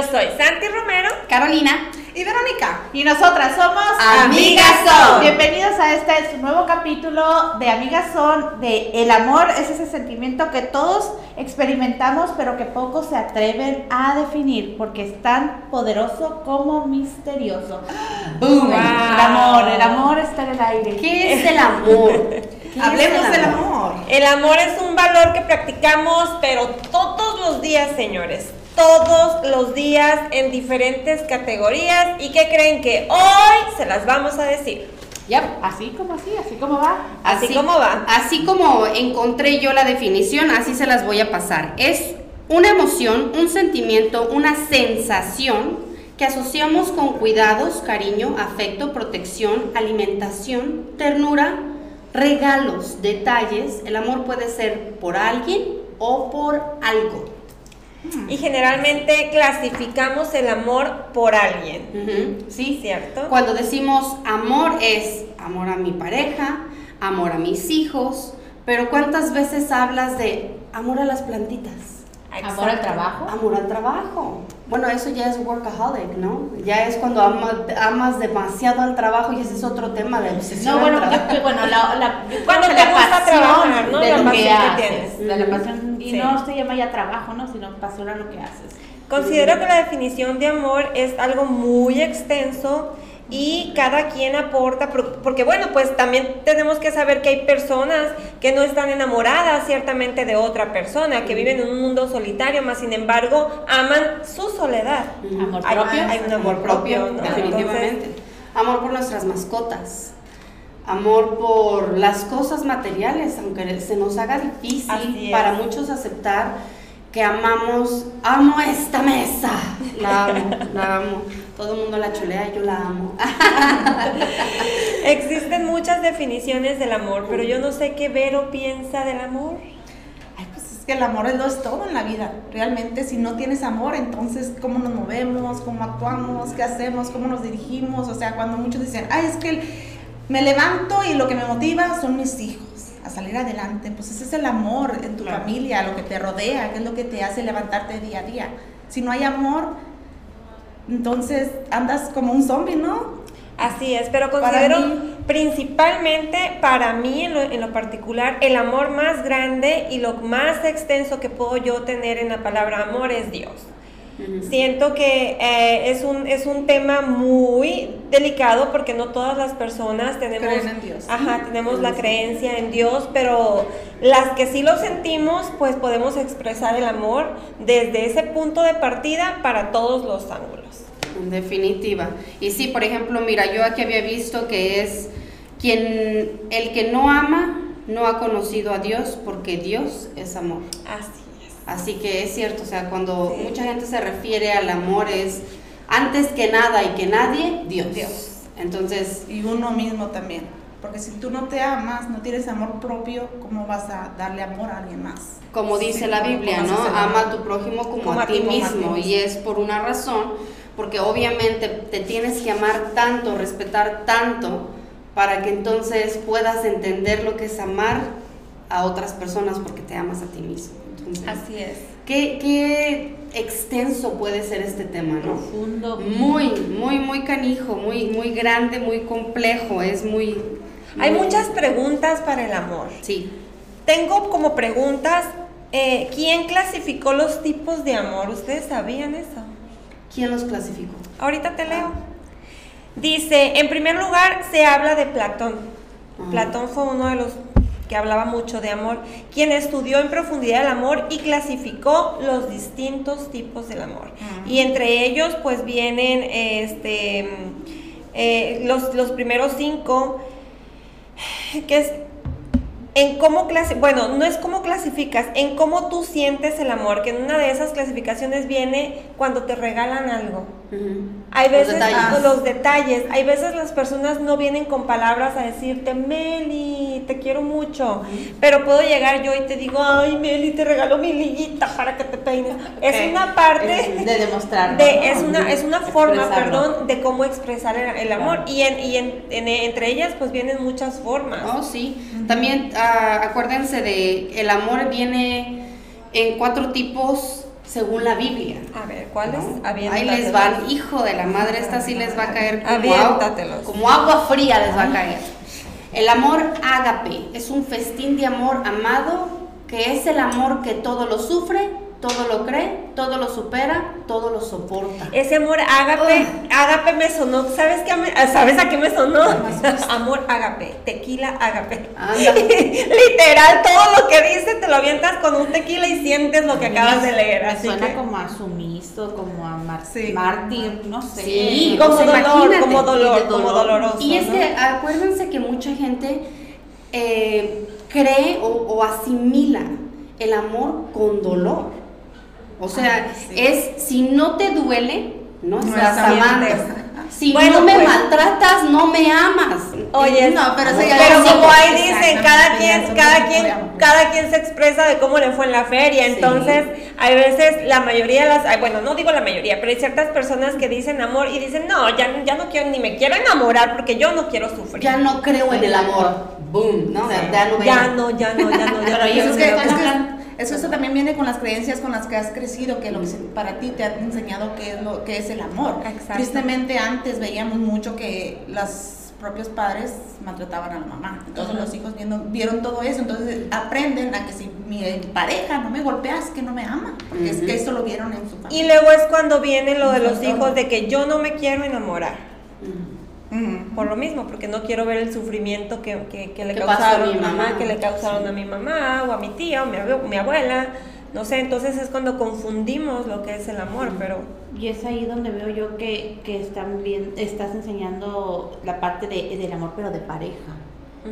Yo soy Santi Romero, Carolina y Verónica. Y nosotras somos Amigas Son. Bienvenidos a este nuevo capítulo de Amigas Son, de el amor es ese sentimiento que todos experimentamos, pero que pocos se atreven a definir, porque es tan poderoso como misterioso. ¡Boom! El amor, el amor está en el aire. ¿Qué es el amor? Hablemos del amor. El amor es un valor que practicamos, pero todos los días, señores. Todos los días en diferentes categorías. ¿Y qué creen que hoy se las vamos a decir? Yep, así como así, así como va. Así, como va. Así como encontré yo la definición, así se las voy a pasar. Es una emoción, un sentimiento, una sensación que asociamos con cuidados, cariño, afecto, protección, alimentación, ternura, regalos, detalles. El amor puede ser por alguien o por algo. Y generalmente clasificamos el amor por alguien. Sí, ¿Cierto? Cuando decimos amor es amor a mi pareja, amor a mis hijos, pero ¿cuántas veces hablas de amor a las plantitas? Amor al trabajo. Amor al trabajo. Bueno, eso ya es workaholic, ¿no? Ya es cuando ama- amas demasiado al trabajo y ese es otro tema de obsesión. No, bueno, yo- la, la, Cuando te la gusta pasión trabajar, ¿no? de La lo pasión que que haces, tienes. de la pasión, y Sí. no se llama ya trabajo, ¿no? Sino pasión a lo que haces. Considero que la definición de amor es algo muy extenso y cada quien aporta, por- porque bueno, pues también tenemos que saber que hay personas que no están enamoradas ciertamente de otra persona, que viven en un mundo solitario, más sin embargo aman su soledad. Amor Hay, propio. hay un amor propio, ¿no? definitivamente. amor por nuestras mascotas. Amor por las cosas materiales, aunque se nos haga difícil para muchos aceptar que amamos, amo esta mesa, la amo, la amo. Todo el mundo la chulea, yo la amo. Existen muchas definiciones del amor, pero yo no sé qué Vero piensa del amor. Ay, pues es que el amor es lo es todo en la vida. Realmente, si no tienes amor, entonces, ¿cómo nos movemos? ¿Cómo actuamos? ¿Qué hacemos? ¿Cómo nos dirigimos? O sea, cuando muchos dicen, ay, es que el- me levanto y lo que me motiva son mis hijos a salir adelante. Pues ese es el amor en tu Claro. familia, lo que te rodea, que es lo que te hace levantarte día a día. Si no hay amor, entonces andas como un zombie, ¿no? Así es, pero Para considero mí- principalmente para mí en lo, en lo particular el amor más grande y lo más extenso que puedo yo tener en la palabra amor es Dios. Siento que eh, es, un, es un tema muy delicado porque no todas las personas tenemos, Creen en Dios. Ajá, tenemos la creencia en Dios, pero las que sí lo sentimos, pues podemos expresar el amor desde ese punto de partida para todos los ángulos. En definitiva. Y sí, por ejemplo, mira, yo aquí había visto que es quien, el que no ama, no ha conocido a Dios porque Dios es amor. Así. Así que es cierto, o sea, cuando Sí. mucha gente se refiere al amor es antes que nada y que nadie, Dios. Dios. Entonces, Y uno mismo también. Porque si tú no te amas, no tienes amor propio, ¿cómo vas a darle amor a alguien más? como dice Sí, la ¿cómo Biblia, ¿no? Ama a tu prójimo como, Como a, a ti mismo. Y es por una razón, porque obviamente te tienes que amar tanto, respetar tanto, para que entonces puedas entender lo que es amar a otras personas porque te amas a ti mismo. Así es. ¿qué, qué extenso puede ser este tema, ¿no? Profundo. Muy, muy, muy canijo, muy, muy grande, muy complejo, es muy... Hay muy- muchas preguntas para el amor. Sí. Tengo como preguntas, eh, ¿quién clasificó los tipos de amor? ¿Ustedes sabían eso? ¿Quién los clasificó? Ahorita te leo. Dice, en primer lugar se habla de Platón. Ajá. Platón fue uno de los que hablaba mucho de amor, quien estudió en profundidad el amor y clasificó los distintos tipos del amor. Y entre ellos pues vienen este, eh, los, los primeros cinco, que es en cómo clasi bueno, no es cómo clasificas, en cómo tú sientes el amor, que en una de esas clasificaciones viene cuando te regalan algo. Ujú. Hay Los veces detalles. ah, los detalles, hay veces las personas no vienen con palabras a decirte, Meli, te quiero mucho, pero puedo llegar yo y te digo, ay, Meli, te regalo mi liguita para que te peines. Es Ok. una parte Es de demostrar. de, es una es una forma, Expresarlo. perdón, de cómo expresar el, el amor Claro. y, en, y en- en- entre ellas pues vienen muchas formas. Oh, sí. También ah, acuérdense de el amor viene en cuatro tipos según la Biblia. A ver, ¿cuál es? ¿no? Ahí les van, hijo de la madre, esta sí les va a caer como agua, como agua fría les va a caer. El amor ágape es un festín de amor amado, que es el amor que todo lo sufre, todo lo cree, todo lo supera, todo lo soporta. Ese amor ágape, ágape me sonó, ¿sabes qué? ¿Sabes a qué me sonó? amor ágape, tequila ágape. Literal, todo lo que dice te lo avientas con un tequila y sientes lo que acabas de leer. Así suena que, como a sumiso, como a mar- Sí. mártir, no sé. Sí, como pues dolor, como dolor, como dolor. doloroso. Y es ¿no? que acuérdense que mucha gente eh, cree o, o asimila el amor con dolor. O sea, Ah, sí. es si no te duele, no No estás amando. Si Bueno, no me pues. maltratas, no me amas. Oye, No, pero eso ya pero es- como ahí dicen, cada quien, cada quien, cada quien se expresa de cómo le fue en la feria. Sí. Entonces, hay veces la mayoría de las, ay, bueno, no digo la mayoría, pero hay ciertas personas que dicen amor y dicen, no, ya, ya no quiero, ni me quiero enamorar porque yo no quiero sufrir. Ya no creo en el amor. Boom, ¿no? Ya, ya no veo. ya no, ya no, ya no, ya no. Pero ya Eso no es que, quiero. es que- eso, eso también viene con las creencias con las que has crecido, que lo que para ti te han enseñado que es lo que es el amor. Exacto. Tristemente antes veíamos mucho que los propios padres maltrataban a la mamá. Entonces los hijos viendo, vieron todo eso, entonces aprenden a que si mi pareja no me golpeas, que no me ama, porque es que eso lo vieron en su Y familia. luego es cuando viene lo de los hijos de que yo no me quiero enamorar. Ujú. Por lo mismo, porque no quiero ver el sufrimiento que, que, que le ¿Qué pasó a causaron a mi mamá, que le causaron a mi mamá, o a mi tía, o mi, mi abuela. No sé, entonces es cuando confundimos lo que es el amor, pero Y es ahí donde veo yo que, que están bien, estás enseñando la parte de, del amor, pero de pareja.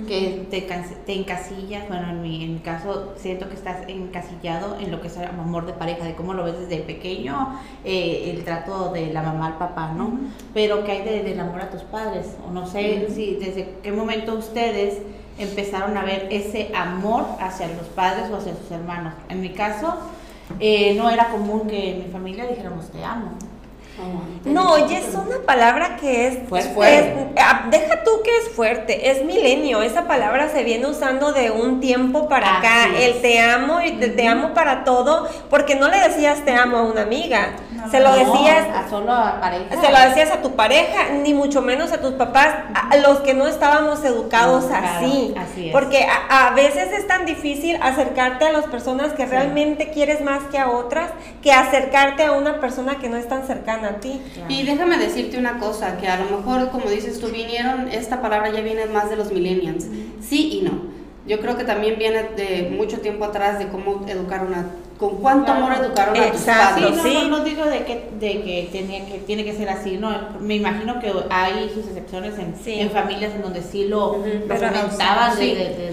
Que te, te encasillas, bueno, en mi, en mi caso siento que estás encasillado en lo que es el amor de pareja, de cómo lo ves desde pequeño, eh, el trato de la mamá al papá, ¿no? Pero que hay de- del amor a tus padres, o no sé si desde qué momento ustedes empezaron a ver ese amor hacia los padres o hacia sus hermanos. En mi caso, eh, no era común que en mi familia dijéramos te amo. No, oye, es una palabra que es Fuerte. es- ah, deja tú que es fuerte, es milenio. Esa palabra se viene usando de un tiempo para acá. Es. El te amo y te, te amo para todo, porque no le decías te amo a una amiga, No, se lo No, decías a solo a pareja. Se lo decías a tu pareja, ni mucho menos a tus papás, a los que no estábamos educados así. así es. Porque a, a veces es tan difícil acercarte a las personas que realmente quieres más que a otras, que acercarte a una persona que no es tan cercana a ti. Y déjame decirte una cosa, que a lo mejor, como dices tú, vinieron, esta palabra ya viene más de los millennials. Sí y no. Yo creo que también viene de mucho tiempo atrás de cómo educaron a, con cuánto Claro. amor educaron a tus Exacto, Sí, padres. no, sí. no, no digo de que, de que, tenía que tiene que ser así, no, me imagino que hay sus excepciones en, Sí. en familias en donde sí lo,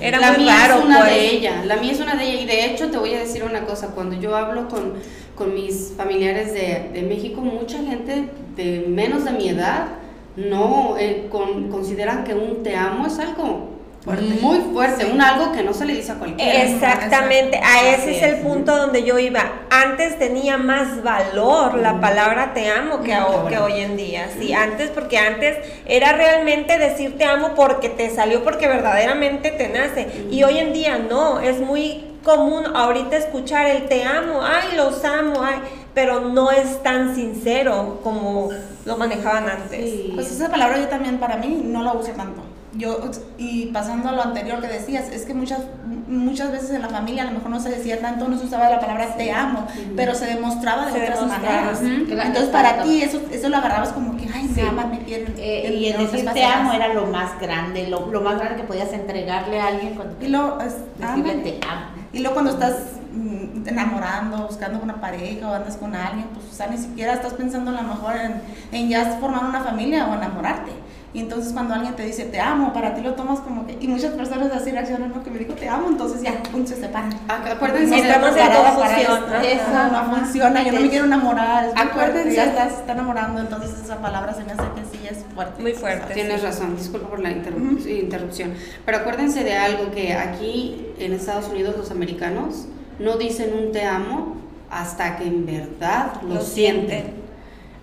Era la muy mía raro, es una pues. de ella, la mía es una de ella y de hecho te voy a decir una cosa, cuando yo hablo con, con mis familiares de, de México, mucha gente de menos de mi edad no eh, con- consideran que un te amo es algo muy fuerte, un algo que no se le dice a cualquiera. Exactamente, a ese es el punto donde yo iba. Antes tenía más valor la palabra te amo que, hoy en día. Sí, antes porque antes era realmente decir te amo porque te salió porque verdaderamente te nace. Y hoy en día no, es muy común ahorita escuchar el te amo, ay, los amo, ay, pero no es tan sincero como lo manejaban antes. Sí. Pues esa palabra yo también para mí no la uso tanto. Yo, y pasando a lo anterior que decías, es que muchas, muchas veces en la familia a lo mejor no se decía tanto, no se usaba la palabra te amo, pero se demostraba de Se otras maneras. Entonces para ti eso, eso lo agarrabas como que, ay, Sí. me aman, me quieren. Eh, y el decir te amo era lo más grande, lo, lo más grande que podías entregarle a alguien cuando Y luego, es- decirle te amo. Y luego cuando estás mm, enamorando, buscando una pareja o andas con alguien, pues o sea, ni siquiera estás pensando a lo mejor en, en ya formar una familia o enamorarte. Y entonces cuando alguien te dice te amo, para ti lo tomas como que... Y muchas personas así reaccionan, ¿no? Que me dijo te amo, entonces ya, pum, se separan. Ac- Acuérdense, No en preparada para esto. ¿no? Eso no funciona, yo no me quiero enamorar. Es muy Acuérdense. fuerte, ya estás, está enamorando, entonces esa palabra se me hace que sí es fuerte. Muy fuerte. Tienes razón, disculpa por la interru- interrupción. Pero acuérdense de algo que aquí en Estados Unidos los americanos no dicen un te amo hasta que en verdad lo, Lo sienten.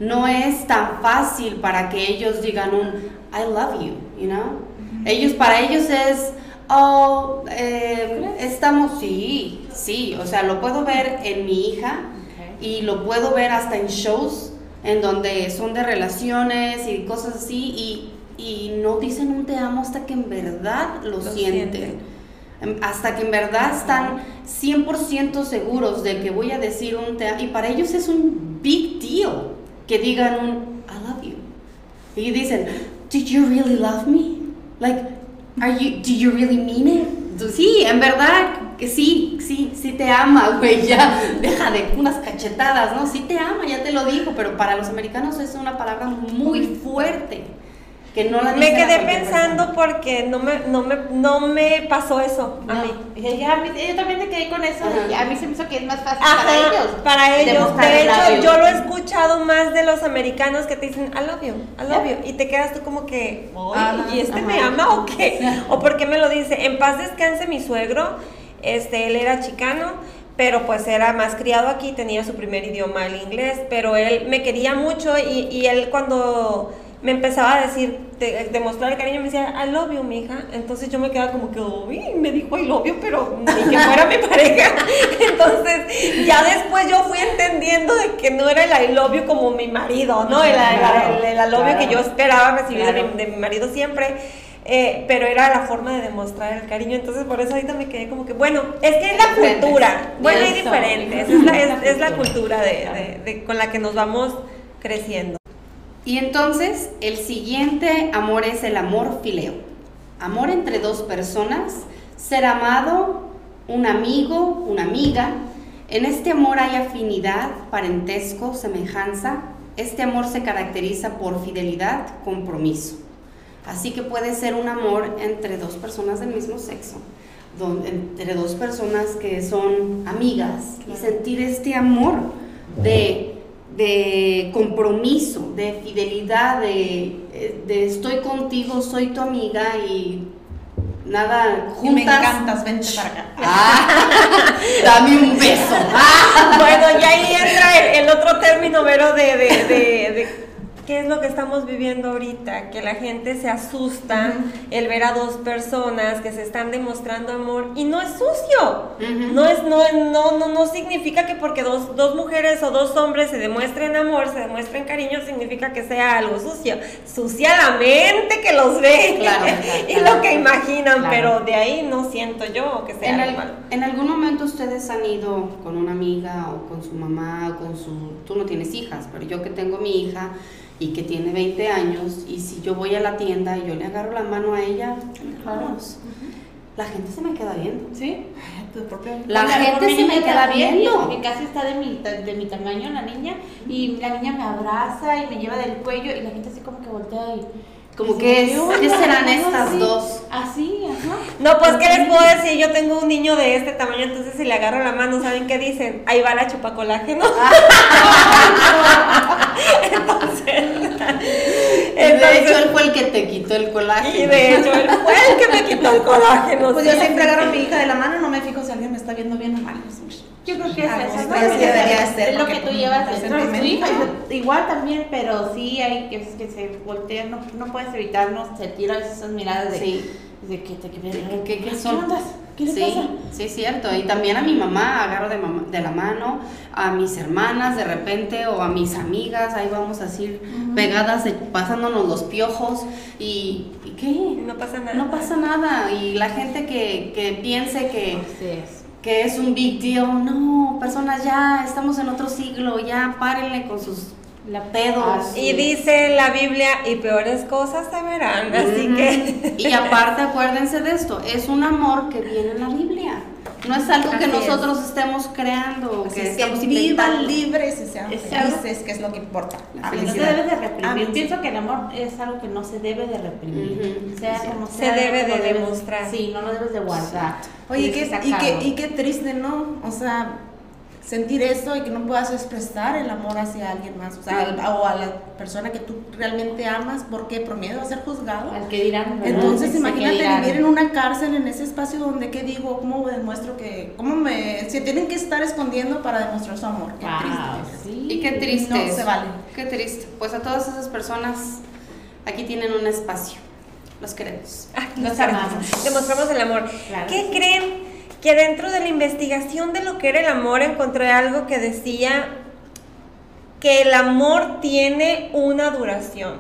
No es tan fácil para que ellos digan un I love you, you know? Ellos, para ellos es, oh, eh, estamos, sí, sí, o sea, lo puedo ver en mi hija y lo puedo ver hasta en shows en donde son de relaciones y cosas así y, y no dicen un te amo hasta que en verdad lo, Lo sienten. sienten. Em, Hasta que en verdad están 100% seguros de que voy a decir un te amo. Y para ellos es un big deal que digan un I love you. Y dicen, Did you really love me? Like, are you, do you really mean it? Sí, en verdad que sí, sí, sí te ama, güey, ya, deja de unas cachetadas, ¿no? Sí te ama, ya te lo dijo, pero para los americanos es una palabra muy fuerte, que no la Me quedé pensando persona. porque no me, no me, no me pasó eso a No, mí. y ya a mí- yo también me quedé con eso. Ajá. a mí se me hizo que es más fácil Ajá, para ellos. para ellos. De el hecho, labio. yo lo he escuchado más de los americanos que te dicen, I love you, I love you. Y te quedas tú como que, "Ay, Ajá, ¿y este ajá. me ama o qué? O por qué me lo dice. En paz descanse mi suegro, este, él era chicano, pero pues era más criado aquí, tenía su primer idioma, el inglés, pero él me quería mucho y, y él cuando me empezaba a decir, de- demostrar el cariño, me decía, I love you, mija. Entonces yo me quedaba como que, uy, me dijo I love you, pero ni que fuera mi pareja. Entonces ya después yo fui entendiendo de que no era el I love you como mi marido, ¿no? El, Claro, el- el I love you que yo esperaba recibir de, mi, de mi marido siempre. eh, pero era la forma de demostrar el cariño, entonces por eso ahorita me quedé como que, bueno, es que es la Diferentes. cultura, bueno, y Eso. diferentes, es la, es, es la cultura. de- con la que nos vamos creciendo. Y entonces el siguiente amor es el amor fileo. Amor entre dos personas, ser amado, un amigo, una amiga. En este amor hay afinidad, parentesco, semejanza. Este amor se caracteriza por fidelidad, compromiso. Así que puede ser un amor entre dos personas del mismo sexo, entre dos personas que son amigas y sentir este amor de, de compromiso, de fidelidad, de, de estoy contigo, soy tu amiga y nada, Y me juntas. encantas, vente para acá. Ah, dame un beso. Ah. Bueno, y ahí entra el, el otro término, Vero, de, de, de- de qué es lo que estamos viviendo ahorita, que la gente se asusta el ver a dos personas que se están demostrando amor y no es sucio. Ujú. No es, no, no, no, no significa que porque dos, dos mujeres o dos hombres se demuestren amor, se demuestren cariño, significa que sea algo sucio. Sucia la mente que los ve Claro, y claro. lo que imaginan, Claro. pero de ahí no siento yo que sea En, algo al- malo. en algún momento ustedes han ido con una amiga o con su mamá o con su... Tú no tienes hijas, pero yo que tengo mi hija y que tiene 20 años y si yo voy a la tienda y yo le agarro la mano a ella, vamos, la gente se me queda viendo. ¿Sí? Tu propio- La Por gente se me queda viendo. Que casi está de mi, de mi tamaño la niña. Y la niña me abraza y me lleva del cuello. Y la gente así como que voltea y. Como que es- "¿Qué serán ¿Cómo estas así?". dos? Así, ajá. No, pues, ¿qué les puedo decir? Yo tengo un niño de este tamaño, entonces si le agarro la mano, ¿saben qué dicen? Ahí va la chupacolágeno. entonces, de hecho, entonces, él fue el que te quitó el colágeno. y de hecho, él fue el que me quitó el colágeno. Pues sí, yo siempre agarro a mi hija de la mano, no me fijo si alguien me está viendo bien o mal. Yo creo que es Ah, eso. pues, ¿no? así Es- debería ser, Es lo que tú llevas de tu hija. Igual también, pero sí hay que, que se voltean. No, no puedes evitarnos sentir a veces esas miradas de, Sí. De que te ¿Qué, qué, qué ¿Qué son? ¿Qué le sí, pasa? Sí, cierto. Y también a mi mamá agarro de, mamá- de la mano, a mis hermanas de repente o a mis amigas, ahí vamos así pegadas, de- pasándonos los piojos y, ¿y qué? No pasa nada. No pasa nada. Y la gente que, que piense que, es. que es un big deal, no, personas ya estamos en otro siglo, ya párenle con sus La pedos. Así Y dice la Biblia, y peores cosas se verán, así que... Y aparte, acuérdense de esto, es un amor que viene en la Biblia. No es algo que es. nosotros estemos creando, Así que es que estamos vivan libres y sean felices, que es lo que importa. La No se debe de reprimir. Amén. Pienso que el amor es algo que no se debe de reprimir. Sea sí. como Se sea. debe no lo de debes- demostrar. Sí, no lo debes de guardar. Oye, que y, qué, y qué triste, ¿no? O sea, sentir eso y que no puedas expresar el amor hacia alguien más, o sea, al- o a la persona que tú realmente amas, ¿por qué? Por miedo a ser juzgado. Al que dirán. ¿verdad? Entonces, imagínate dirán. vivir en una cárcel, en ese espacio donde, ¿qué digo? ¿Cómo demuestro que, cómo me, se tienen que estar escondiendo para demostrar su amor? Qué Wow, triste. sí. Y qué triste. No se vale. Qué triste. Pues a todas esas personas, aquí tienen un espacio. Los queremos. Los amamos. Demostramos el amor. Claro. ¿Qué creen? Que dentro de la investigación de lo que era el amor encontré algo que decía que el amor tiene una duración.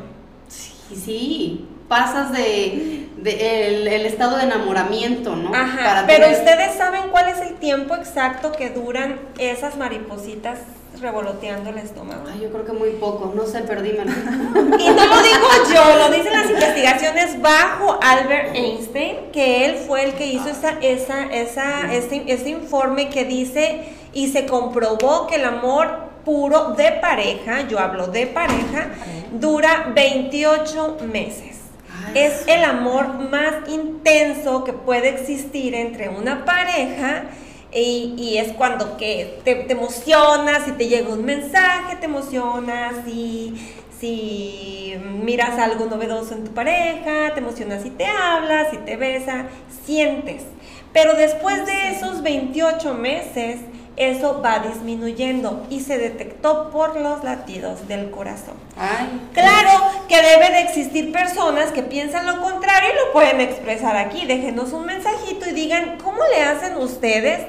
Sí, sí. Pasas de, de el, el estado de enamoramiento, ¿no? Ajá, Para pero tener- ustedes saben cuál es el tiempo exacto que duran esas maripositas revoloteando el estómago. Ay, yo creo que muy poco, no sé, perdímelo. Y no lo digo yo, lo dicen las investigaciones bajo Albert Einstein, que él fue el que hizo esa, esa, esa, este, este informe que dice y se comprobó que el amor puro de pareja, yo hablo de pareja, dura 28 meses. Ay, Es el amor más intenso que puede existir entre una pareja y, y es cuando que te, te emocionas, si te llega un mensaje, te emocionas, si, si miras algo novedoso en tu pareja, te emocionas si te hablas, si te besa, sientes. Pero después de esos 28 meses, eso va disminuyendo y se detectó por los latidos del corazón. Ay, Claro que debe de existir personas que piensan lo contrario y lo pueden expresar aquí. Déjenos un mensajito y digan cómo le hacen ustedes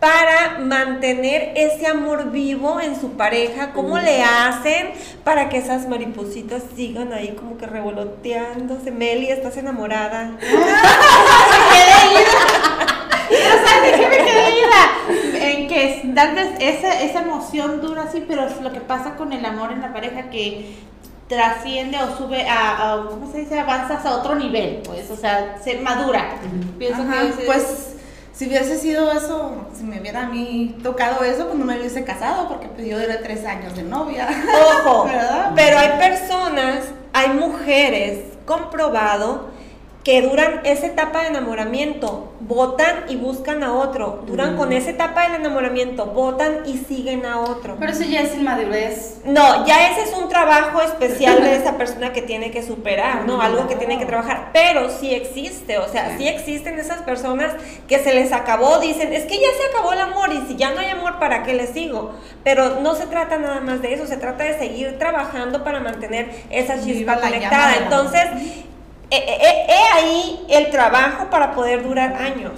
para mantener ese amor vivo en su pareja, cómo le hacen para que esas maripositas sigan ahí como que revoloteándose. Meli, ¿estás enamorada? ¿Sabes qué me quedé ida? En que es- esa, esa emoción dura así, pero es lo que pasa con el amor en la pareja que trasciende o sube a, a- ¿cómo se dice? Avanzas a otro nivel, pues, o sea, se madura. Pienso Ajá, que es- pues si hubiese sido eso, si me hubiera a mí tocado eso, pues no me hubiese casado porque pues, yo duré tres años de novia. Ojo, ¿Verdad? pero hay personas, hay mujeres comprobado que duran esa etapa de enamoramiento, votan y buscan a otro, duran con esa etapa del enamoramiento, votan y siguen a otro. pero eso ya es inmadurez. No, ya ese es un trabajo especial de esa persona que tiene que superar, ¿no? Algo que tiene que trabajar, pero sí existe, o sea, sí existen esas personas que se les acabó, dicen, es que ya se acabó el amor y si ya no hay amor, ¿para qué le sigo? Pero no se trata nada más de eso, se trata de seguir trabajando para mantener esa chispa conectada. Entonces, he, he- he ahí el trabajo para poder durar años.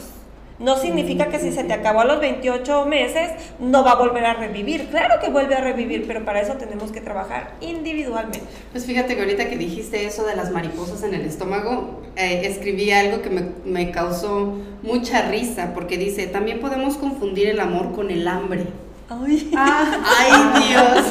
No significa que si se te acabó a los 28 meses no va a volver a revivir. Claro que vuelve a revivir, pero para eso tenemos que trabajar individualmente. Pues fíjate que ahorita que dijiste eso de las mariposas en el estómago, eh, escribí algo que me, me causó mucha risa, porque dice, también podemos confundir el amor con el hambre. Ay, Ah, ¡Ay, Dios!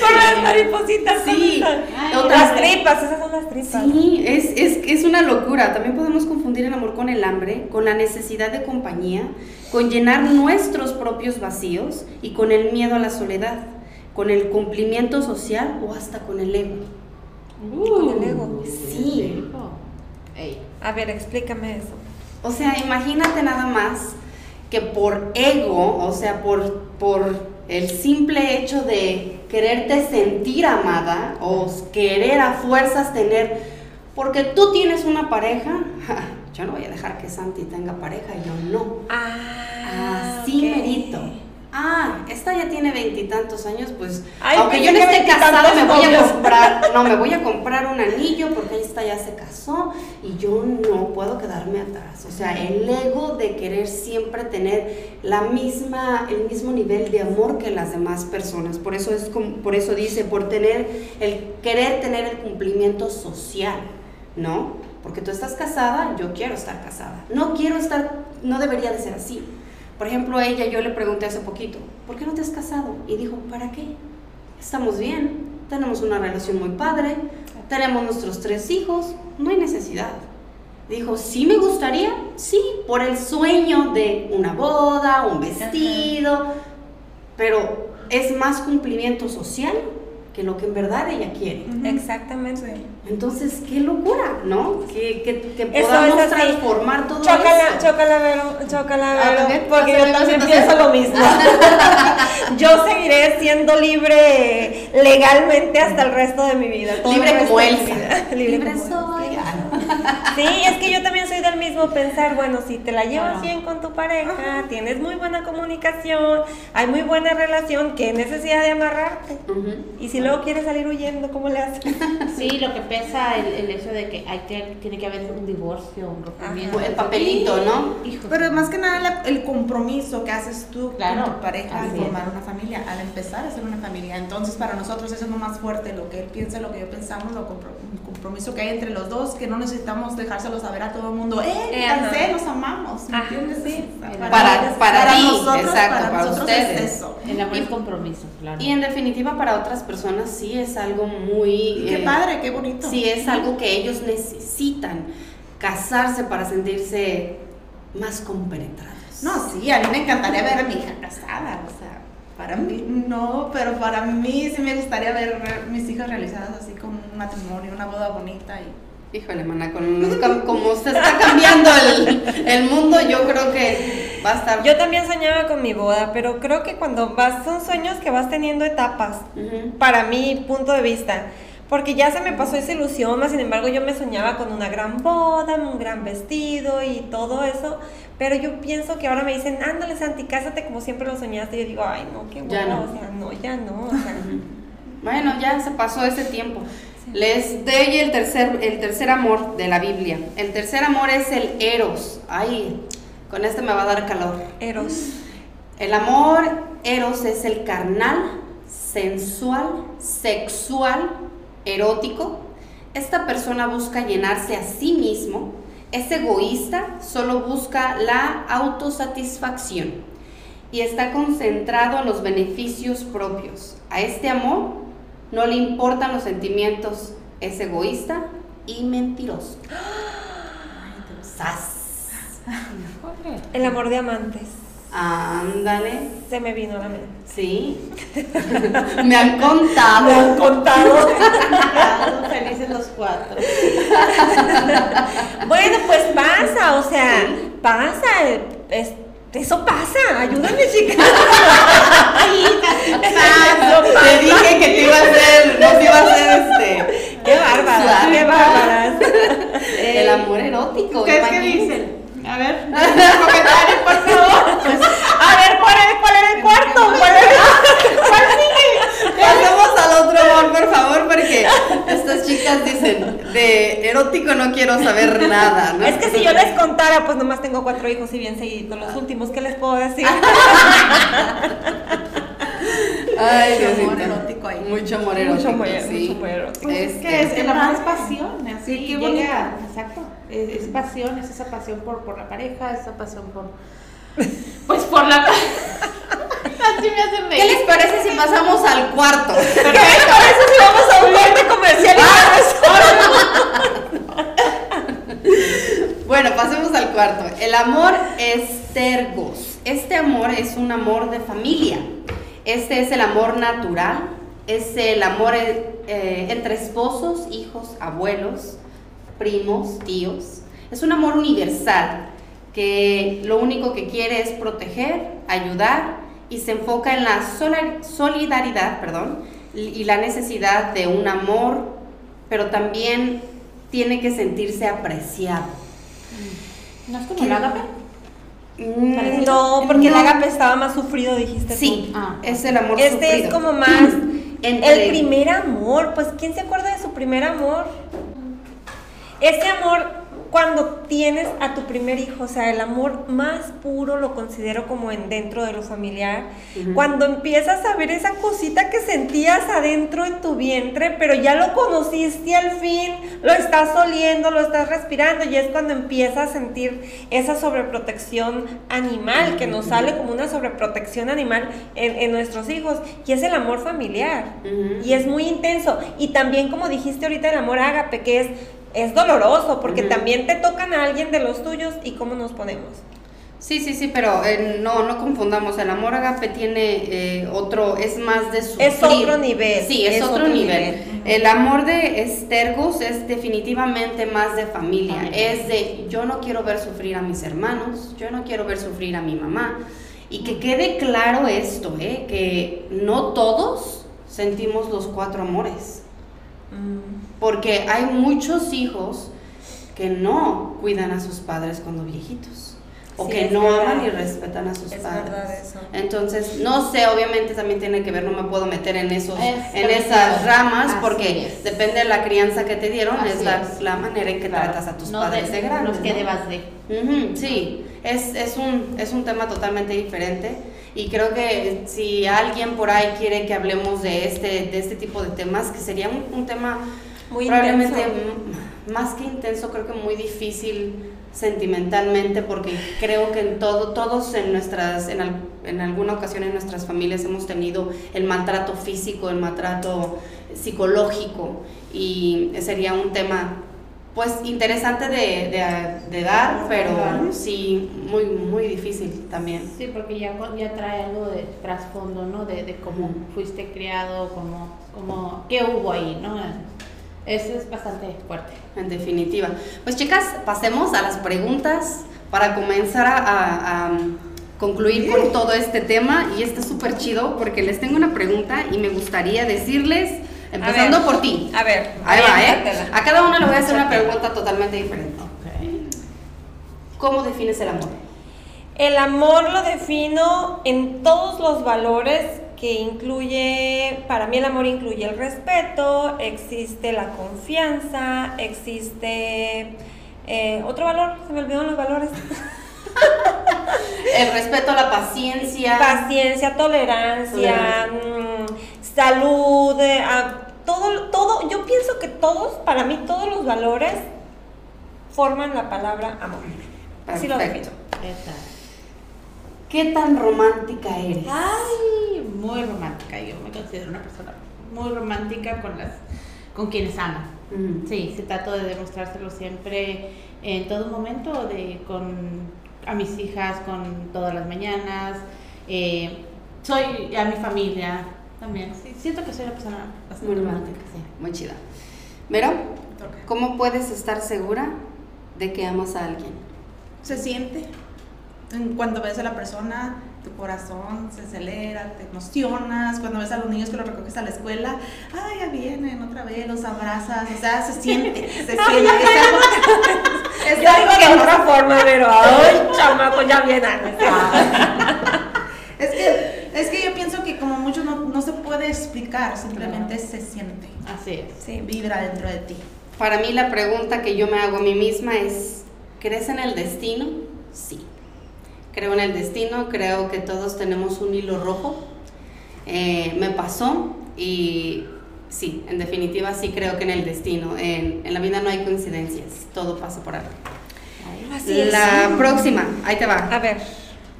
con las maripositas. Sí. ¿dónde están? Ay, Otra- las tripas, esas son las tripas. Sí, es, es, es una locura. También podemos confundir el amor con el hambre, con la necesidad de compañía, con llenar nuestros propios vacíos y con el miedo a la soledad, con el cumplimiento social o hasta con el ego. Con el ego. Sí. Ey. A ver, explícame eso. O sea, imagínate nada más que por ego, o sea, por, por el simple hecho de quererte sentir amada o querer a fuerzas tener, porque tú tienes una pareja, ja, yo no voy a dejar que Santi tenga pareja, yo no. Ah, Así ok. merito. Ah, esta ya tiene veintitantos años, pues Ay, aunque yo pensé no esté casada, me voy a comprar, no, me voy a comprar un anillo porque esta ya se casó y yo no puedo quedarme atrás. O sea, el ego de querer siempre tener la misma, el mismo nivel de amor que las demás personas. Por eso es como- por eso dice, por tener el querer tener el cumplimiento social, ¿no? Porque tú estás casada, yo quiero estar casada. No quiero estar, no debería de ser así. Por ejemplo, a ella yo le pregunté hace poquito, ¿por qué no te has casado? Y dijo, ¿para qué? Estamos bien, tenemos una relación muy padre, tenemos nuestros tres hijos, no hay necesidad. Dijo, sí me gustaría, sí, por el sueño de una boda, un vestido, pero es más cumplimiento social que lo que en verdad ella quiere. Exactamente. Entonces, qué locura, ¿no? Que, que, que Eso podamos es transformar todo Chócala, esto. chócala, Vero, chócala, Vero, bien, porque yo también pienso lo mismo. yo seguiré siendo libre legalmente hasta el resto de mi vida. Libre como Elsa. vida. Libre, como soy. Sí, es que yo también del mismo pensar, bueno, si te la llevas Claro. bien con tu pareja, tienes muy buena comunicación, hay muy buena relación, ¿qué necesidad de amarrarte? Y si luego quieres salir huyendo, ¿cómo le haces? Sí, lo que pesa el, el hecho de que hay que, tiene que haber un divorcio, un rompimiento. El papelito, ¿no? Hijo. Pero más que nada la- el compromiso que haces tú Claro, con tu pareja al es. formar una familia, al empezar a ser una familia. Entonces para nosotros eso es lo más fuerte, lo que él piensa, lo que yo pensamos, lo compro- un compromiso que hay entre los dos, que no necesitamos dejárselo saber a todo el mundo, ¡eh, me Eh, nos amamos! ¿me Ajá, entiendes? sí. Para- para ti, nosotros, exacto, para nosotros ustedes. es eso. El amor es compromiso, claro. Y en definitiva para otras personas sí es algo muy... Y qué eh, padre, qué bonito. Sí, es algo que ellos necesitan, casarse para sentirse más compenetrados. No, sí, a mí me encantaría ver a mi hija casada, o sea, para mí no, pero para mí sí me gustaría ver mis hijas realizadas así con un matrimonio, una boda bonita y Híjole, mana, con cam- como se está cambiando el, el mundo, yo creo que va a estar... Yo también soñaba con mi boda, pero creo que cuando vas, son sueños que vas teniendo etapas, Ujú. para mi punto de vista. Porque ya se me pasó esa ilusión, más sin embargo yo me soñaba con una gran boda, un gran vestido y todo eso. Pero yo pienso que ahora me dicen, ándale Santi, cásate como siempre lo soñaste. Y yo digo, ay no, qué Ya bueno, no. o sea, no, ya no. O sea, Bueno, ya se pasó ese tiempo. Les doy el tercer, el tercer amor de la Biblia. El tercer amor es el eros. Ay, con este me va a dar calor. Eros. El amor eros es el carnal, sensual, sexual, erótico. Esta persona busca llenarse a sí mismo, es egoísta, solo busca la autosatisfacción y está concentrado en los beneficios propios. A este amor no le importan los sentimientos, es egoísta y mentiroso. ¡Sas! El amor de amantes. Ándale. Se me vino la mente. Sí. Me han contado. contado. Casados, felices los cuatro. bueno, pues pasa, o sea, pasa. es- eso pasa. Ayúdame, chicas. Te dije que te iba a hacer, no te iba a hacer este. Qué bárbaras, qué bárbaras. El amor erótico. ¿Ustedes qué dicen? A ver, comentarios, por favor. Pues, A ver, ¿cuál era, cuál era el cuarto? ¿Cuál era? Pasemos al otro amor, por favor, porque estas chicas dicen, de erótico no quiero saber nada, ¿no? Es que si yo les contara, pues nomás tengo cuatro hijos y bien seguidos. Los últimos, ¿qué les puedo decir? Ay, amor erótico ahí. Mucho amor erótico, Mucho amor, sí. mucho amor erótico. Pues es que es, el amor es pasión, así Sí, qué llega, bonito. exacto, es, es pasión, es esa pasión por, por la pareja, esa pasión por, pues por la, así me hacen ¿Qué les parece si pasamos al cuarto? ¿Qué les parece si vamos a un corte comercial? Bueno, pasemos al cuarto. El amor es tergos. Este amor es un amor de familia. Este es el amor natural. Es el amor eh, eh, entre esposos, hijos, abuelos, primos, tíos. Es un amor universal que lo único que quiere es proteger, ayudar y se enfoca en la solidaridad, perdón, y la necesidad de un amor, pero también tiene que sentirse apreciado. ¿No es como el ágape? Mm, No, porque el no. agape estaba más sufrido, dijiste tú. Sí, Ah. es el amor Este sufrido. es como más el primer amor. Pues, ¿quién se acuerda de su primer amor? Ese amor cuando tienes a tu primer hijo, o sea, el amor más puro lo considero como en dentro de lo familiar. Ujú. Cuando empiezas a ver esa cosita que sentías adentro en tu vientre, pero ya lo conociste al fin, lo estás oliendo, lo estás respirando, y es cuando empiezas a sentir esa sobreprotección animal, que nos sale como una sobreprotección animal en, en nuestros hijos, y es el amor familiar. Ujú. Y es muy intenso. Y también, como dijiste ahorita, el amor ágape, que es, es doloroso, porque también te tocan a alguien de los tuyos y cómo nos ponemos. Sí, sí, sí, pero eh, no, no confundamos. El amor agape tiene eh, otro, es más de sufrir. Es otro nivel, Sí, es, es otro, otro nivel. nivel. El amor de estergos es definitivamente más de familia. Familia. Es de yo no quiero ver sufrir a mis hermanos, yo no quiero ver sufrir a mi mamá. Y que quede claro esto, ¿eh? que no todos sentimos los cuatro amores. Mm. Porque hay muchos hijos que no cuidan a sus padres cuando viejitos o Sí, que no verdad. aman y respetan a sus Es padres. eso. Entonces, no sé, obviamente también tiene que ver, no me puedo meter en esos Es en esas ramas Así porque es. depende de la crianza que te dieron, Así es la, manera en que Claro. tratas a tus No padres de, grandes. De. Ujú, sí, es, es, un, es un tema totalmente diferente y creo que si alguien por ahí quiere que hablemos de este, de este tipo de temas, que sería un, un tema Muy probablemente más que intenso, creo que muy difícil sentimentalmente porque creo que en todo, todos en nuestras, en, al- en alguna ocasión en nuestras familias hemos tenido el maltrato físico, el maltrato psicológico y sería un tema pues interesante de, de- de dar, pero sí muy, muy difícil también. Sí, porque ya, ya trae algo de trasfondo, ¿no? De, de cómo fuiste criado, cómo, cómo, qué hubo ahí, ¿no? Eso es bastante fuerte. En definitiva. Pues chicas, pasemos a las preguntas para comenzar a, a- a concluir con todo este tema. Y está súper chido porque les tengo una pregunta y me gustaría decirles, empezando ver. por ti. A ver, Ahí va, ¿eh? A cada una le voy a hacer una pregunta totalmente diferente. ¿Cómo defines el amor? El amor lo defino en todos los valores que incluye, para mí el amor incluye el respeto, existe la confianza, existe eh, otro valor, se me olvidaron los valores. El respeto, la paciencia. Paciencia, tolerancia, mm, salud, eh, ah, todo, todo, yo pienso que todos, para mí todos los valores forman la palabra amor. Así lo defino. ¿Qué tan romántica eres? Ay, muy romántica. Yo me considero una persona muy romántica con las, con quienes amo. Ujú. Sí, se trato de demostrárselo siempre en todo momento, de con a mis hijas, con todas las mañanas. eh, soy a mi familia también. Sí, siento que soy una persona bastante Muy romántica. romántica, sí. Muy chida. Vero, ¿cómo puedes estar segura de que amas a alguien? Se siente. En- Cuando ves a la persona, tu corazón se acelera, te emocionas. Cuando ves a los niños que los recoges a la escuela, ay, ya vienen otra vez, los abrazas. O sea, se siente, se siente. Es algo, es Yo algo digo de otra forma, pero ay, chamaco, ya viene. Es que, es que yo pienso que como mucho no, se puede explicar, simplemente se siente. Así es. Sí. Vibra dentro de ti. Para mí la pregunta que yo me hago a mí misma es, ¿crees en el destino? Sí. Creo en el destino, creo que todos tenemos un hilo rojo. Eh, me pasó y sí, en definitiva sí creo que en el destino. En, en la vida no hay coincidencias, todo pasa por algo. Así es. La próxima, ahí te va. A ver,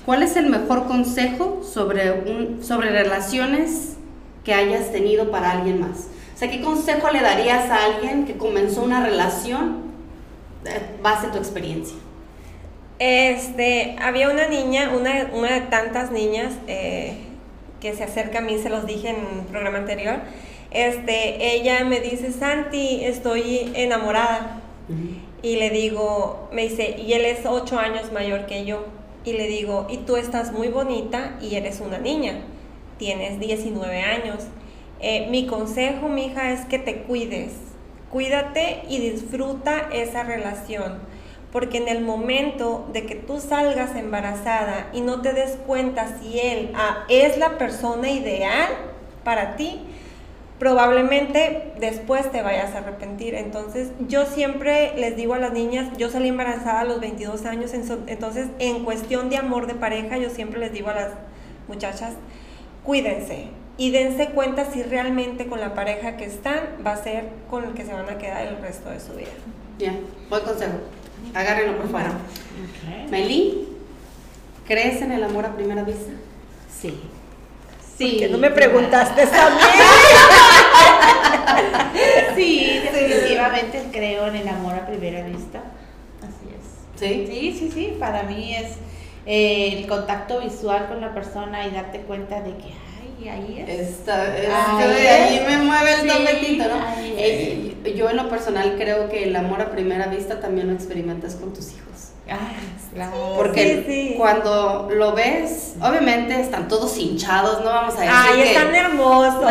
¿Cuál es el mejor consejo sobre, un, sobre relaciones que hayas tenido para alguien más? O sea, ¿qué consejo le darías a alguien que comenzó una relación eh, base a tu experiencia? este, había una niña, una, una de tantas niñas eh, que se acerca a mí, se los dije en un programa anterior. Este, ella me dice, Santi, estoy enamorada. Y le digo, me dice, y él es ocho años mayor que yo. Y le digo, y tú estás muy bonita y eres una niña. Tienes 19 años. Eh, mi consejo, mija, es que te cuides. Cuídate y disfruta esa relación. Porque en el momento de que tú salgas embarazada y no te des cuenta si él ah, es la persona ideal para ti, probablemente después te vayas a arrepentir. Entonces, yo siempre les digo a las niñas, yo salí embarazada a los 22 años, entonces en cuestión de amor de pareja, yo siempre les digo a las muchachas, cuídense y dense cuenta si realmente con la pareja que están va a ser con el que se van a quedar el resto de su vida. Ya, buen consejo. Agárrenlo, por favor. Meli, ¿crees en el amor a primera vista? Sí. Porque no me preguntaste mí. Sí, definitivamente creo en el amor a primera vista. Así es. ¿Sí? Sí, sí, sí. Para mí es eh, el contacto visual con la persona y darte cuenta de que, ay, ahí es. Esta, Ahí de ahí es. me mueve el Sí, ¿no? ahí Eh, yo en lo personal creo que el amor a primera vista también lo experimentas con tus hijos. Sí. Porque Sí, sí. cuando lo ves, obviamente están todos hinchados, no vamos a decir Ay, que... están hermosos.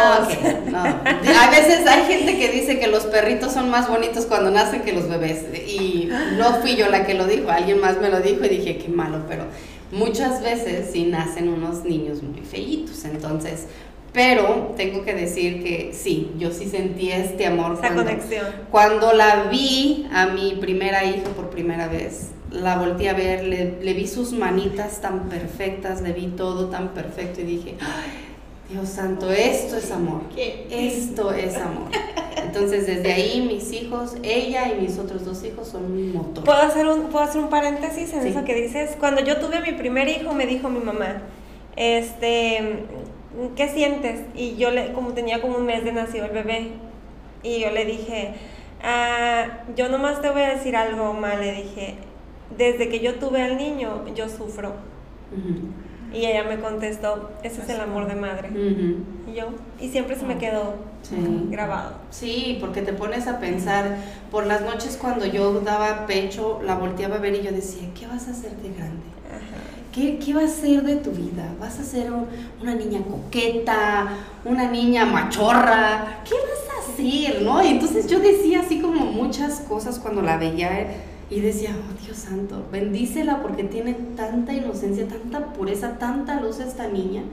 No, no. A veces hay gente que dice que los perritos son más bonitos cuando nacen que los bebés. Y no fui yo la que lo dijo, alguien más me lo dijo y dije, qué malo, pero muchas veces sí nacen unos niños muy feitos. Entonces, pero tengo que decir que sí, yo sí sentí este amor Esa cuando, conexión. cuando la vi a mi primera hija por primera vez. La volteé a ver, le, le vi sus manitas tan perfectas, le vi todo tan perfecto y dije, "Ay, Dios santo, esto es amor. Esto es amor. Entonces, desde ahí mis hijos, ella y mis otros dos hijos son mi motor. ¿Puedo hacer un, ¿puedo hacer un paréntesis en Sí. eso que dices? Cuando yo tuve a mi primer hijo, me dijo mi mamá, este, ¿qué sientes? Y yo, le, como tenía como un mes de nacido el bebé, y yo le dije, "Ah, yo nomás te voy a decir algo mal, le dije, desde que yo tuve al niño, yo sufro. Y ella me contestó, ese es el amor de madre. Y yo, y siempre se me quedó Sí. grabado. Sí, porque te pones a pensar, por las noches cuando yo daba pecho, la volteaba a ver y yo decía, ¿qué vas a hacer de grande? ¿Qué, qué va a ser de tu vida? ¿Vas a ser un- una niña coqueta, una niña machorra? ¿Qué vas a hacer? ¿no? Y entonces yo decía así como muchas cosas cuando la veía y decía, oh Dios santo, bendícela porque tiene tanta inocencia, tanta pureza, tanta luz esta niña,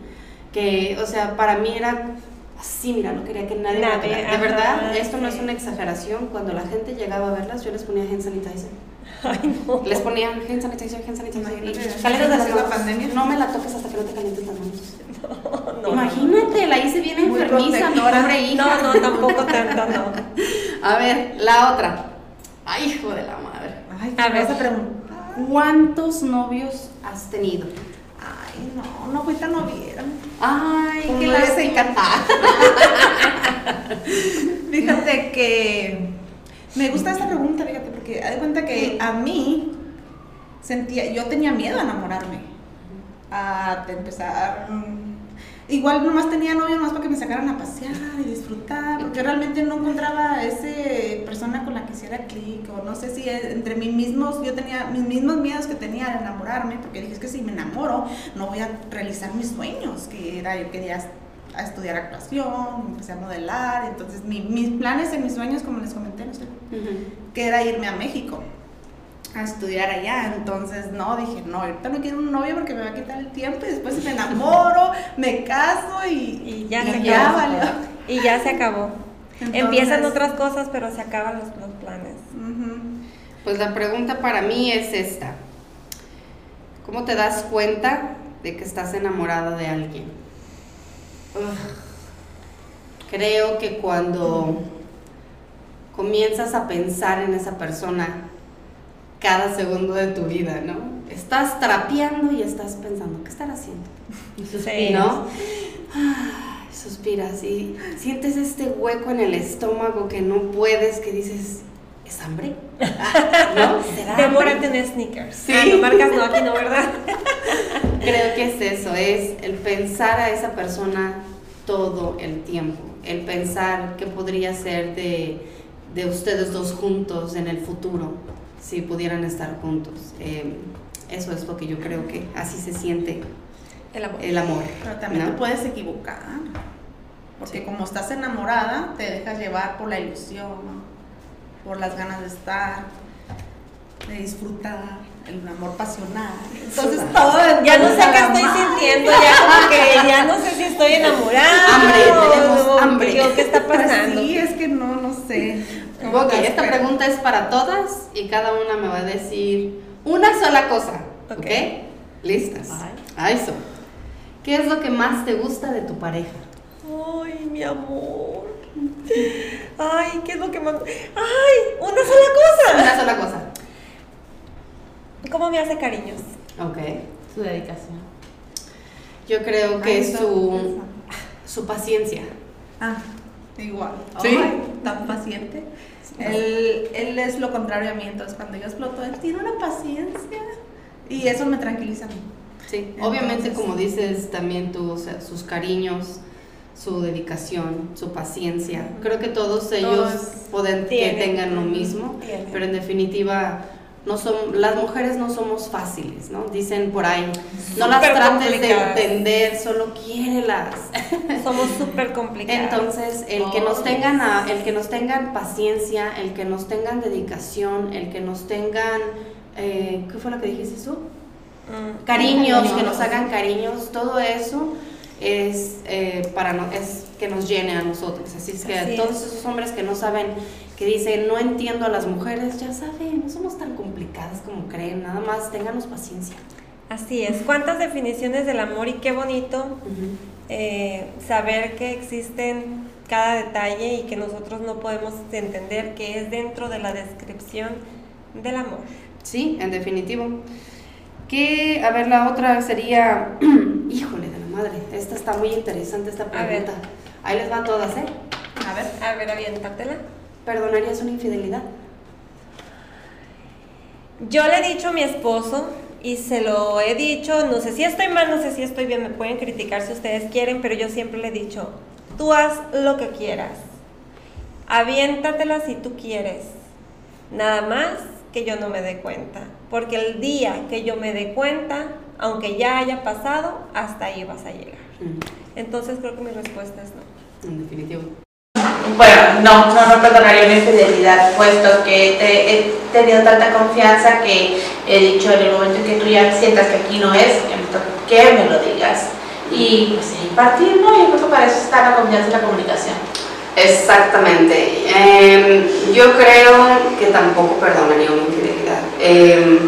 que, o sea, para mí era así, mira, no quería que nadie, me la Nadie, tocara. De ajá, verdad, esto no es una exageración, cuando la gente llegaba a verlas, yo les ponía hand sanitizer. Ay, no. Les ponían hand sanitizer, hand sanitizer. Y calientas la pandemia. No me la toques hasta que no te calientes las manos. No, Imagínate, la hice bien enfermiza, mi pobre hija. No, no, tampoco tanto, no. A ver, la otra. Ay, hijo de la madre. Ay, A ¿qué ver. vas a preguntar? ¿Cuántos novios has tenido? Ay, no, no fui tan noviera. Ay, Como les lástima. encanta. Fíjate que me gusta esta pregunta, fíjate, porque haz de cuenta que a mí sentía, yo tenía miedo a enamorarme, a empezar. Igual nomás tenía novio nomás para que me sacaran a pasear y disfrutar, porque realmente no encontraba ese persona con la que hiciera clic, o no sé si entre mí mismos, yo tenía mis mismos miedos que tenía al enamorarme, porque dije, es que si me enamoro, no voy a realizar mis sueños, que era, yo quería a estudiar actuación, empecé a modelar, entonces mi- mis planes y mis sueños, como les comenté, no sé, que era irme a México a estudiar allá, entonces no, dije, no, ahorita no quiero un novio porque me va a quitar el tiempo y después me enamoro, me caso y, Y ya y se ya acabó. valió. Y ya se acabó. Entonces- Empiezan otras cosas, pero se acaban los, los planes. Pues la pregunta para mí es esta. ¿Cómo te das cuenta de que estás enamorada de alguien? Creo que cuando comienzas a pensar en esa persona cada segundo de tu vida, ¿no? Estás trapeando y estás pensando, ¿qué estará haciendo? Sí. ¿no? Suspiras y sientes este hueco en el estómago que no puedes, que dices, ¿es hambre? ¿No? ¿Será Demórate en sneakers. Sí. Ah, no marcas no, aquí no, ¿verdad? Creo que es eso, es el pensar a esa persona todo el tiempo, el pensar qué podría ser de, de ustedes dos juntos en el futuro, si pudieran estar juntos. Eh, eso es lo que yo creo que así se siente El amor. el amor. Pero también ¿no? te puedes equivocar, porque Sí. como estás enamorada, te dejas llevar por la ilusión, ¿no? por las ganas de estar, de disfrutar, el amor pasional. Entonces todo Ya no sé qué estoy sintiendo, ya como que ya no sé si estoy enamorada. Hambre, tenemos o- hambre. ¿Qué está Pues pasando? sí, es que no, no sé. ¿Cómo Ok, esta pregunta es para todas y cada una me va a decir una sola cosa. ¿Ok? Ok. ¿Listas? Ahí son. ¿Qué es lo que más te gusta de tu pareja? Ay, mi amor. Ay, ¿qué es lo que más... Ay, una sola Una sola cosa. cosa. ¿Cómo me hace cariños? Ok. Su dedicación. Yo creo que Ay, su, su paciencia. Ah, igual. ¿Sí? Tan paciente. Él, él es lo contrario a mí, entonces cuando yo exploto, él tiene una paciencia. Y eso me tranquiliza a mí. Sí. Obviamente, Entonces- como dices, también tú, o sea, sus cariños, su dedicación, su paciencia. Creo que todos ellos Todos pueden que tienen. tengan lo mismo, Tienen. pero en definitiva No son, las mujeres no somos fáciles, ¿no? Dicen por ahí, no las trates de complicadas. entender, solo quiérelas. Somos súper complicados. Entonces, el que nos tengan a- el que nos tengan paciencia, el que nos tengan dedicación, el que nos tengan eh, ¿qué fue lo que dijiste tú? Mm. Cariños, que nos hagan cariños, todo eso es eh, para no, es que nos llene a nosotros. Así es que Así todos es. esos hombres que no saben, que dicen no entiendo a las mujeres, ya saben, no somos tan complicadas como creen, nada más ténganos paciencia. Así es. ¿Cuántas definiciones del amor y qué bonito eh, saber que existen cada detalle y que nosotros no podemos entender que es dentro de la descripción del amor? Sí, en definitivo. Que, a ver, la otra sería, híjole de la madre, esta está muy interesante esta pregunta. Ahí les van todas, ¿eh? A ver. A ver, aviéntatela. ¿Perdonarías una infidelidad? Yo le he dicho a mi esposo y se lo he dicho, no sé si estoy mal, no sé si estoy bien, me pueden criticar si ustedes quieren, pero yo siempre le he dicho, tú haz lo que quieras, aviéntatela si tú quieres, nada más que yo no me dé cuenta, porque el día que yo me dé cuenta, aunque ya haya pasado, hasta ahí vas a llegar. Entonces creo que mi respuesta es no. En definitivo. Bueno, no, no, no perdonaría una infidelidad, puesto que te- he tenido tanta confianza que he dicho en el momento en que tú ya sientas que aquí no es, que me, lo digas. Y pues sí, partir, ¿no? Yo creo que para eso está la confianza y la comunicación. Exactamente. Em, yo creo que tampoco perdonaría una infidelidad. Em,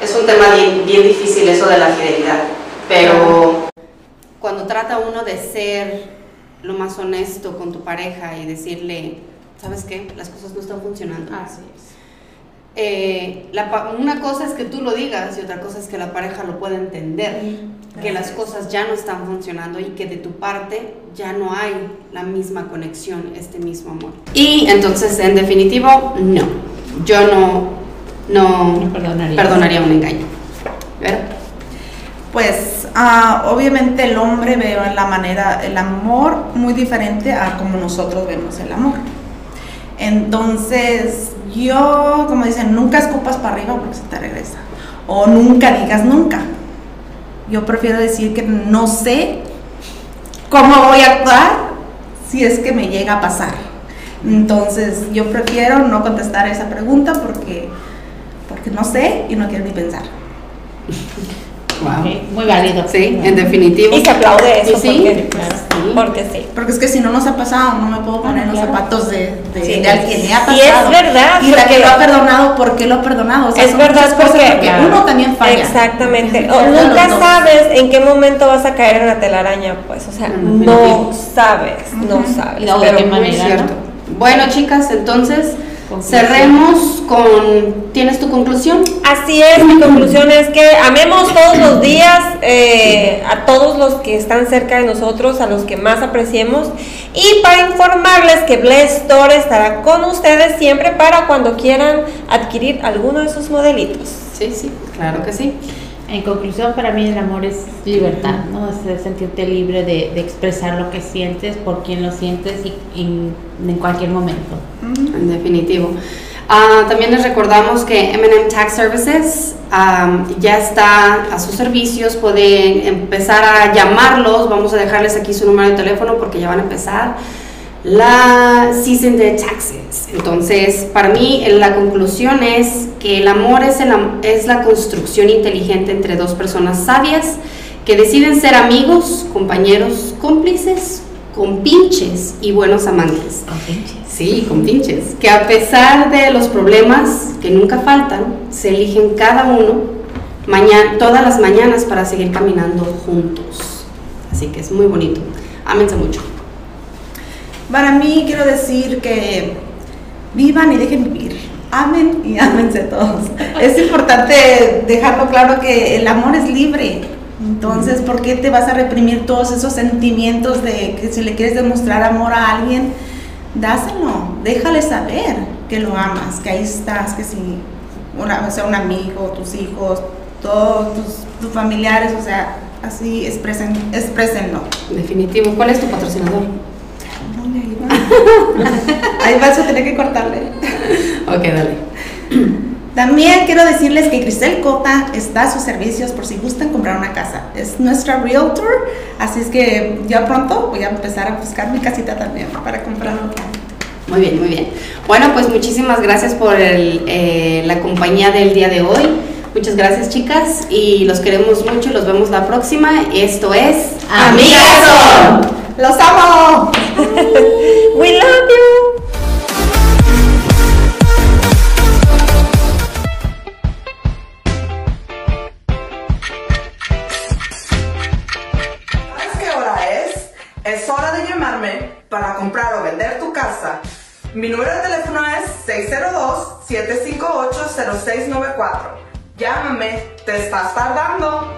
es un tema bien, bien difícil eso de la fidelidad, pero cuando trata uno de ser lo más honesto con tu pareja y decirle, ¿sabes qué? Las cosas no están funcionando. Así es. Eh, la una cosa es que tú lo digas y otra cosa es que la pareja lo pueda entender, que las cosas ya no están funcionando y que de tu parte ya no hay la misma conexión, este mismo amor. Y entonces, en definitivo, no, yo no, no No perdonarías. perdonaría un engaño. ¿Ver? Pues ah, obviamente el hombre ve la manera, el amor muy diferente a como nosotros vemos el amor. Entonces, yo, como dicen, nunca escupas para arriba porque se te regresa. O nunca digas nunca. Yo prefiero decir que no sé cómo voy a actuar si es que me llega a pasar. Entonces, yo prefiero no contestar esa pregunta porque, porque no sé y no quiero ni pensar. Wow. Muy válido. Sí, en definitivo. Y se aplaude eso Y sí, porque, claro, pues, sí. porque sí. Porque es que si no nos ha pasado, no me puedo poner Ah, en los claro. zapatos de, de, Sí. de alguien le ha Y pasado. es verdad, Y la que lo ha perdonado, ¿por qué lo ha perdonado? O sea, es verdad porque, porque uno también falla. Exactamente. O nunca sabes en qué momento vas a caer en la telaraña, pues. O sea, Mm, no sabes, no sabes. No, de qué manera, cierto. ¿no? Bueno, chicas, entonces Conclusión. cerremos con. ¿Tienes tu conclusión? Así es, mi conclusión es que amemos todos los días eh, a todos los que están cerca de nosotros, a los que más apreciemos. Y para informarles que Bless Store estará con ustedes siempre para cuando quieran adquirir alguno de sus modelitos. Sí, sí, claro que sí. En conclusión, para mí el amor es libertad, ¿no? Es sentirte libre de, de expresar lo que sientes, por quién lo sientes y, y en cualquier momento. En definitivo. Ah, también les recordamos que MM Tax Services ya está a sus servicios, pueden empezar a llamarlos, vamos a dejarles aquí su número de teléfono porque ya van a empezar la season de taxes. Entonces, para mí eh, la conclusión es que el amor es, el es la construcción inteligente entre dos personas sabias que deciden ser amigos, compañeros, cómplices, compinches y buenos amantes. Sí, con pinches. Que a pesar de los problemas que nunca faltan, se eligen cada uno mañana, todas las mañanas para seguir caminando juntos. Así que es muy bonito. Ámense mucho. Para mí quiero decir que vivan y dejen vivir. Amen y ámense todos. Es importante dejarlo claro que el amor es libre. Entonces, ¿por qué te vas a reprimir todos esos sentimientos de que si le quieres demostrar amor a alguien, dáselo, déjale saber que lo amas, que ahí estás, que si o sea, un amigo, tus hijos, todos tus, tus familiares, o sea, así expresen, exprésenlo. Definitivo. ¿Cuál es tu patrocinador? ¿Dónde iba? Ahí vas a tener que cortarle. Ok, dale. También quiero decirles que Cristel Cota está a sus servicios por si gustan comprar una casa. Es nuestra realtor, así es que ya pronto voy a empezar a buscar mi casita también para comprar otra. Muy bien, muy bien. Bueno, pues muchísimas gracias por el, eh, la compañía del día de hoy. Muchas gracias chicas y los queremos mucho, los vemos la próxima. Esto es Amigas ¡Los amo! We love you. ¿Sabes qué hora es? Es hora de llamarme para comprar o vender tu casa. Mi número de teléfono es 602-758-0694. Llámame, te estás tardando.